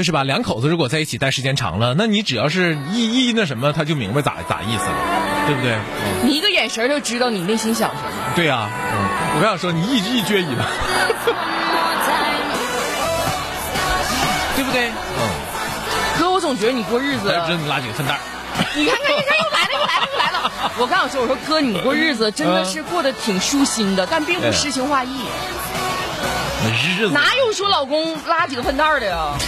就是吧，两口子如果在一起待时间长了，那你只要是一一那什么，他就明白咋咋意思了，对不对？嗯你一个眼神就知道你内心想什么。对呀、嗯，我刚想说你一一撅尾巴，对不对？嗯，哥，我总觉得你过日子，要知道你拉几个粪蛋儿。你看看，你看又来了，又来了，又来了。我刚想说，我说哥，你过日子真的是过得挺舒心的，但并不诗情画意。那日子哪有说老公拉几个粪蛋儿的呀？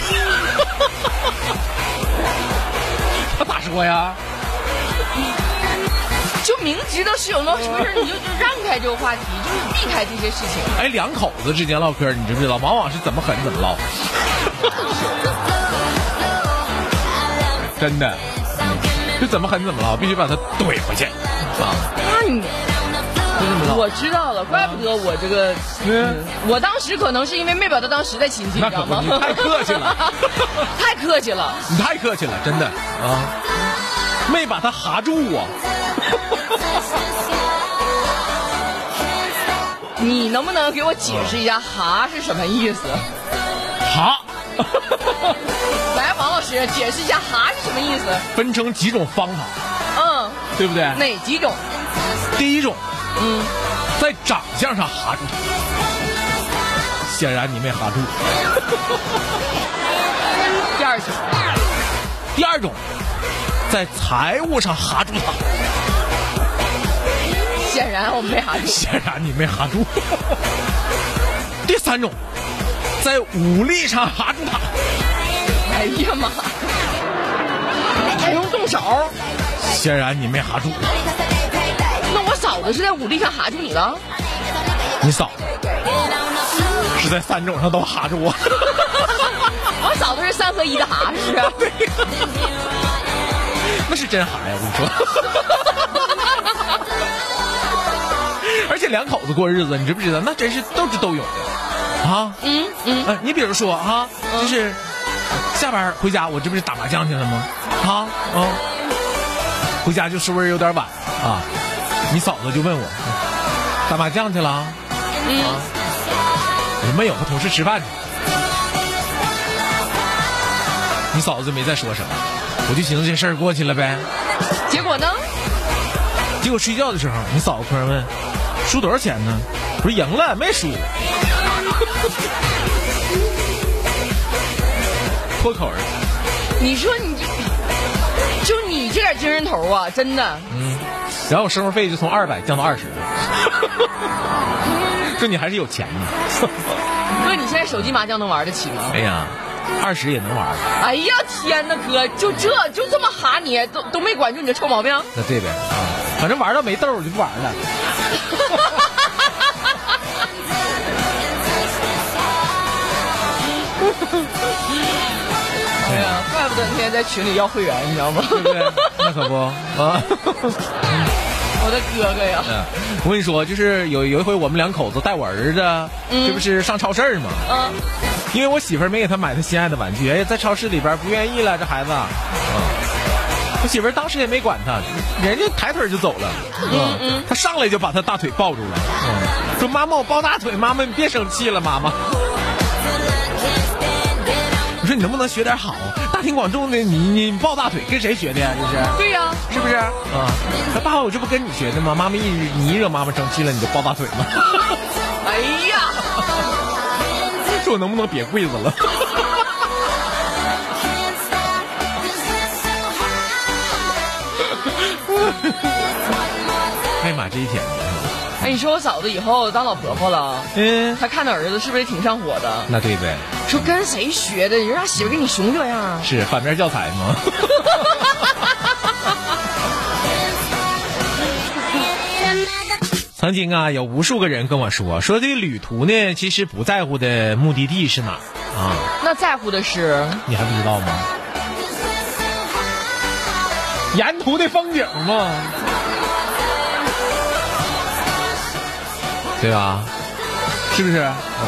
他咋说呀？就明知道是有那么什么事儿，你就就让开这个话题，就是避开这些事情。哎，两口子之间唠嗑，你知不知道？往往是怎么狠怎么唠，真的，就怎么狠怎么唠，必须把他怼回去啊！那你。我知道了，怪不得我这个，嗯我当时可能是因为没把他当实在亲戚，你知道吗？你太客气了，太客气了。你太客气了，真的啊，没把他哈住啊！你能不能给我解释一下“哈”是什么意思？哈，来，王老师解释一下“哈”是什么意思？分成几种方法，嗯，对不对？哪几种？第一种，嗯，在长相上哈住他，显然你没哈住。第二种，第二种，在财务上哈住他，显然我没哈住。显然你没哈住。第三种，在武力上哈住他，哎呀妈！还用动手？显然你没哈住。嫂子是在武力上哈住你了？你嫂子是在三种上都哈住我。我嫂子是三合一的哈，是不是？那是真哈呀！我跟你说，而且两口子过日子，你知不知道？那真是斗智斗勇的啊！嗯嗯，呃，你比如说啊，就是下班回家，我这不是打麻将去了吗？啊，嗯，回家就稍微有点晚啊，你嫂子就问我打麻将去了啊？嗯我说没有，和同事吃饭去。你嫂子就没再说什么，我就寻思这事儿过去了呗。结果呢？结果睡觉的时候，你嫂子突然问：“输多少钱呢？”我说：“赢了，没输。”脱口而出。你说你，就你这点精神头啊，真的。然后我生活费就从二百降到二十了。这你还是有钱的。哥，你现在手机麻将能玩得起吗？哎呀，二十也能玩。哎呀天呐，哥，就这就这么哈你，都都没管住你这臭毛病。那对呗啊，反正玩到没豆我就不玩了。哎呀，怪不得那天在群里要会员，你知道吗？对不对？那可不。啊。我的哥哥呀，嗯，我跟你说，就是有有一回我们两口子带我儿子，这不是上超市嘛？嗯，因为我媳妇儿没给他买他心爱的玩具，哎，在超市里边不愿意了，这孩子，嗯，我媳妇儿当时也没管他，人家抬腿就走了，嗯。嗯，他上来就把他大腿抱住了，嗯，说妈妈我抱大腿，妈妈你别生气了，妈妈。你能不能学点好？大庭广众的你你你抱大腿跟谁学的呀？这是。对呀，是不是？啊，那爸爸，我这不跟你学的吗？妈妈一你一惹妈妈生气了，你就抱大腿吗？哎呀，说我能不能别柜子了？哎呀妈，这一天的，哎，你说我嫂子以后当老婆婆了，嗯，她看到儿子是不是也挺上火的？那对呗，说跟谁学的？你说让媳妇给你熊这样？是反面教材吗？曾经啊，有无数个人跟我说，说这个旅途呢，其实不在乎的目的地是哪儿啊？那在乎的是，你还不知道吗？沿途的风景嘛，对吧？是不是？嗯，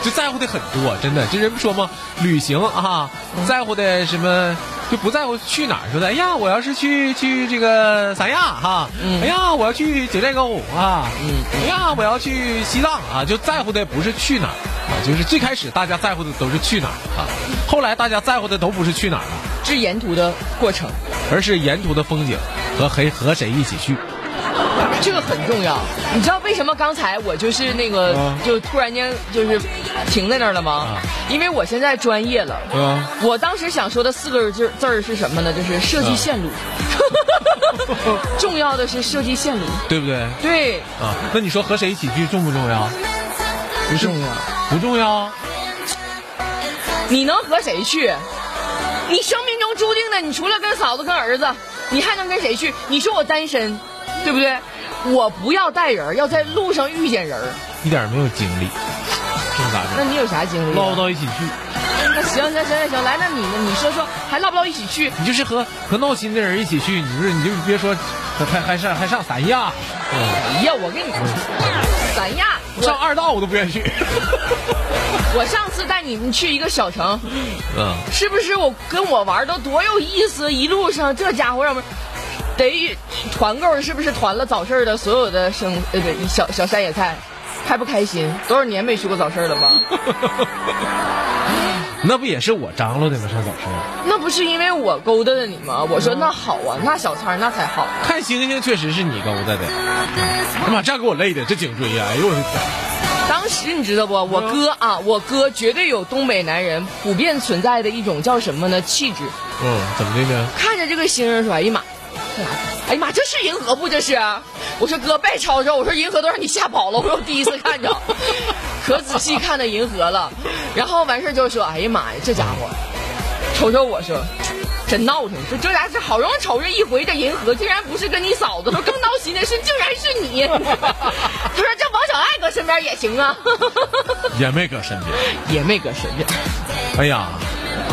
就在乎的很多，真的。这人不说吗？旅行啊，在乎的什么？就不在乎去哪儿，说的，哎呀，我要是去去这个三亚哈，哎呀，我要去九寨沟啊，哎呀，我要去西藏啊，就在乎的不是去哪儿啊，就是最开始大家在乎的都是去哪儿啊，后来大家在乎的都不是去哪儿了，是沿途的过程，而是沿途的风景和和和谁一起去。这个很重要。你知道为什么刚才我就是那个、啊就突然间就是停在那儿了吗？啊因为我现在专业了。嗯我当时想说的四个字字儿是什么呢？就是设计线路。重要的是设计线路。对不对？对，啊，那你说和谁一起去重不重要？不重要。不重要。你能和谁去？你生命中注定的，你除了跟嫂子、跟儿子，你还能跟谁去？你说我单身，对不对？我不要带人，要在路上遇见人儿。一点没有精力，这么咋整？那你有啥经历、唠啊？不到一起去，那行行行行行，来，那你呢？你说说，还唠不唠一起去？你就是和和闹心的人一起去，你不是你就别说，还还上还上三亚，嗯，哎呀，我跟你说，三亚，上二道我都不愿意去，我上次带你们去一个小城，嗯，是不是我跟我玩儿都多有意思？一路上这家伙让我们得团购，是不是团了早市的所有的生呃对小小山野菜？开不开心？多少年没去过早市了吧？那不也是我张罗的吗？上早市那不是因为我勾搭的你吗？我说那好啊，那小菜儿那才好。看星星确实是你勾搭的，哎妈，这样给我累的，这颈椎呀，哎呦我的天，当时你知道不？我哥啊，我哥绝对有东北男人普遍存在的一种叫什么呢？气质。嗯，怎么的呢？看着这个星星说：“哎呀妈，哎呀妈，这是银河不？这是？”我说哥别吵吵，我说银河都让你吓跑了，我说我第一次看着，可仔细看到银河了。然后完事就说：“哎呀妈呀，这家伙，瞅瞅我说。”真闹腾！说这家是好容易瞅着一回，这银河竟然不是跟你嫂子，说更闹心的是，竟然是你。他说这王小爱搁身边也行啊，也没搁身边。也没搁身边。哎呀，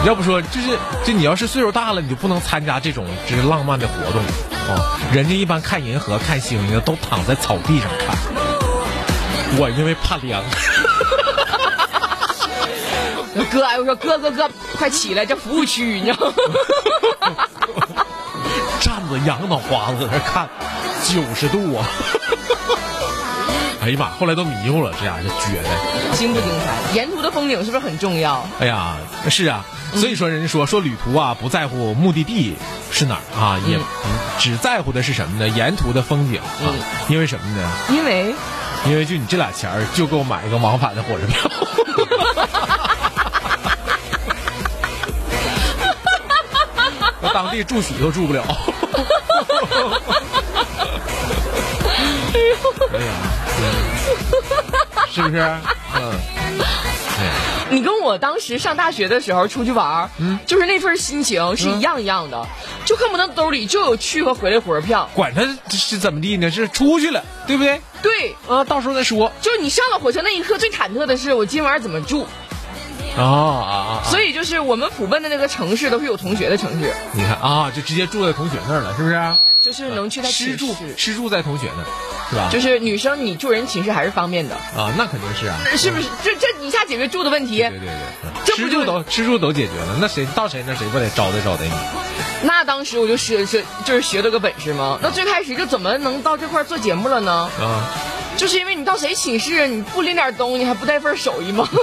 要不说就是，就你要是岁数大了，你就不能参加这种就是浪漫的活动啊、人家一般看银河、看星星都躺在草地上看，我因为怕凉，哥，哎，我说哥哥哥，快起来，这服务区，你知道吗？站着仰脑瓜子在那看，九十度啊！哎呀妈，后来都迷糊了，这样就撅的，精不精彩？沿途的风景是不是很重要？哎呀，是啊，所以说人家说说旅途啊，不在乎目的地是哪儿啊，也、只在乎的是什么呢？沿途的风景啊，因为什么呢？因为因为就你这俩钱儿，就够买一个往返的火车票。那当地住宿都住不了。哎呀，嗯 是不是？嗯，你跟我当时上大学的时候出去玩儿，就是那份心情是一样一样的，就恨不得兜里就有去和回来火车票。管他是怎么地呢？是出去了，对不对？对，啊，到时候再说。就是你上了火车那一刻，最忐忑的是我今晚怎么住。啊啊啊！所以就是我们普奔的那个城市都是有同学的城市，你看啊，就直接住在同学那儿了，是不是？就是能去他吃住寝室吃住在同学那，是吧？就是女生你住人寝室还是方便的，啊，那肯定是啊，是不是？这这一下解决住的问题对，对对，嗯这不就吃住都吃住都解决了，那谁到谁那谁不得招待招待你？那当时我就学学就是学了个本事嘛。那最开始就怎么能到这块做节目了呢？啊，就是因为你到谁寝室你不拎点东西，还不带份手艺吗？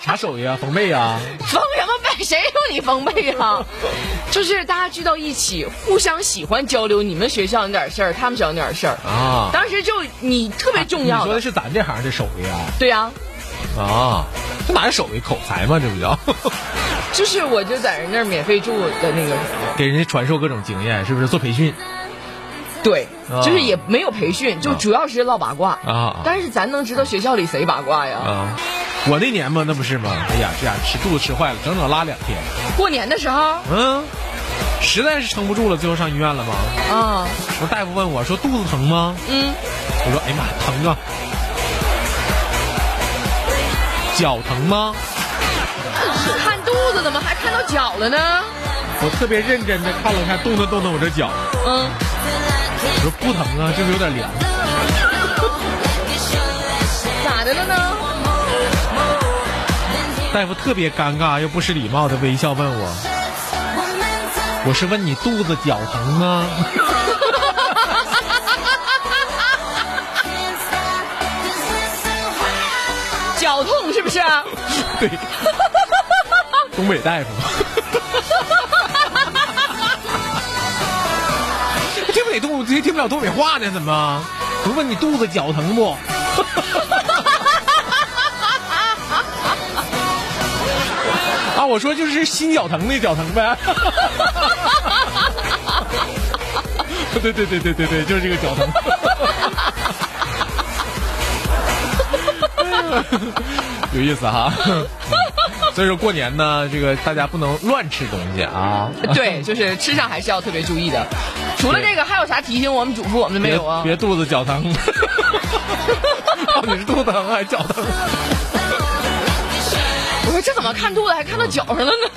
啥手艺啊？缝被啊？缝什么被？谁用你防备呀？就是大家聚到一起，互相喜欢交流，你们学校那点事儿，他们学校那点事儿。啊，当时就你特别重要你说的是咱这行的手艺啊？对呀、啊，这哪是手艺口才嘛？这不叫 就是我就在人那儿免费住的那个给人家传授各种经验，是不是？做培训对，啊就是也没有培训，就主要是唠八卦啊但是咱能知道学校里谁八卦呀？啊！我那年嘛，那不是吗？哎呀，这样吃肚子吃坏了，整整拉两天。过年的时候嗯，实在是撑不住了，最后上医院了嘛。啊，我大夫问我说肚子疼吗？嗯，我说哎呀妈，疼啊。脚疼吗？看肚子怎么还看到脚了呢？我特别认真的看了看，动弹动弹我这脚。嗯，我说不疼啊，就是有点凉。咋的了呢？大夫特别尴尬又不失礼貌的微笑问我：“我是问你肚子脚疼吗？” 脚痛是不是？对，东北大夫。听不懂东，听听不了东北话呢？怎么？我问你肚子脚疼不？啊，我说就是心绞疼那绞疼呗。对对对对对对，就是这个脚疼。有意思哈。所以说过年呢，这个大家不能乱吃东西啊。对，就是吃上还是要特别注意的。除了这个，还有啥提醒我们、嘱咐我们的没有啊？别别肚子脚疼。到底是肚子疼还是脚疼？这怎么看肚子还看到脚上了呢？